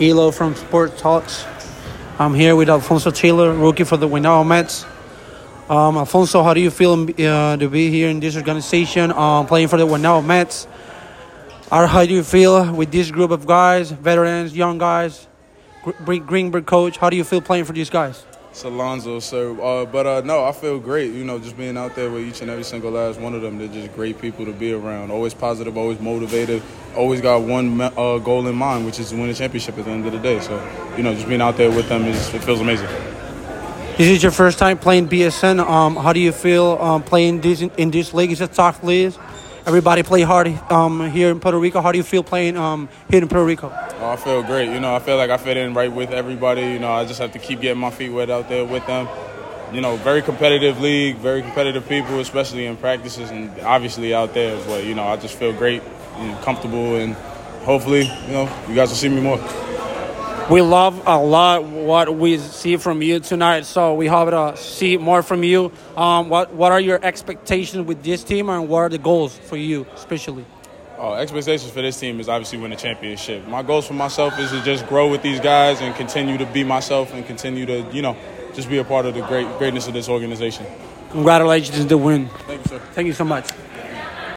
Elo from Sports Talks. I'm here with Alfonso Traylor, rookie for the Guaynabo Mets. Um, Alfonso, how do you feel uh, to be here in this organization, uh, playing for the Guaynabo Mets? How do you feel with this group of guys, veterans, young guys, Greenberg coach? How do you feel playing for these guys? It's Alonzo, sir. Uh, but uh, no, I feel great. You know, just being out there with each and every single last one of them. They're just great people to be around. Always positive, always motivated. Always got one uh, goal in mind, which is to win a championship at the end of the day. So, you know, just being out there with them is it feels amazing. This is your first time playing BSN. Um, how do you feel um, playing this in, in this league? Is it tough league? Everybody play hard um, here in Puerto Rico. How do you feel playing um, here in Puerto Rico? Oh, I feel great. You know, I feel like I fit in right with everybody. You know, I just have to keep getting my feet wet out there with them. You know, very competitive league, very competitive people, especially in practices and obviously out there But. You know, I just feel great, and comfortable, and hopefully, you know, you guys will see me more. We love a lot what we see from you tonight, so we hope to see more from you. Um, what What are your expectations with this team, and what are the goals for you, especially? Uh, expectations for this team is obviously win a championship. My goals for myself is to just grow with these guys and continue to be myself and continue to, you know, just be a part of the great greatness of this organization. Congratulations to the win. Thank you, sir. Thank you so much.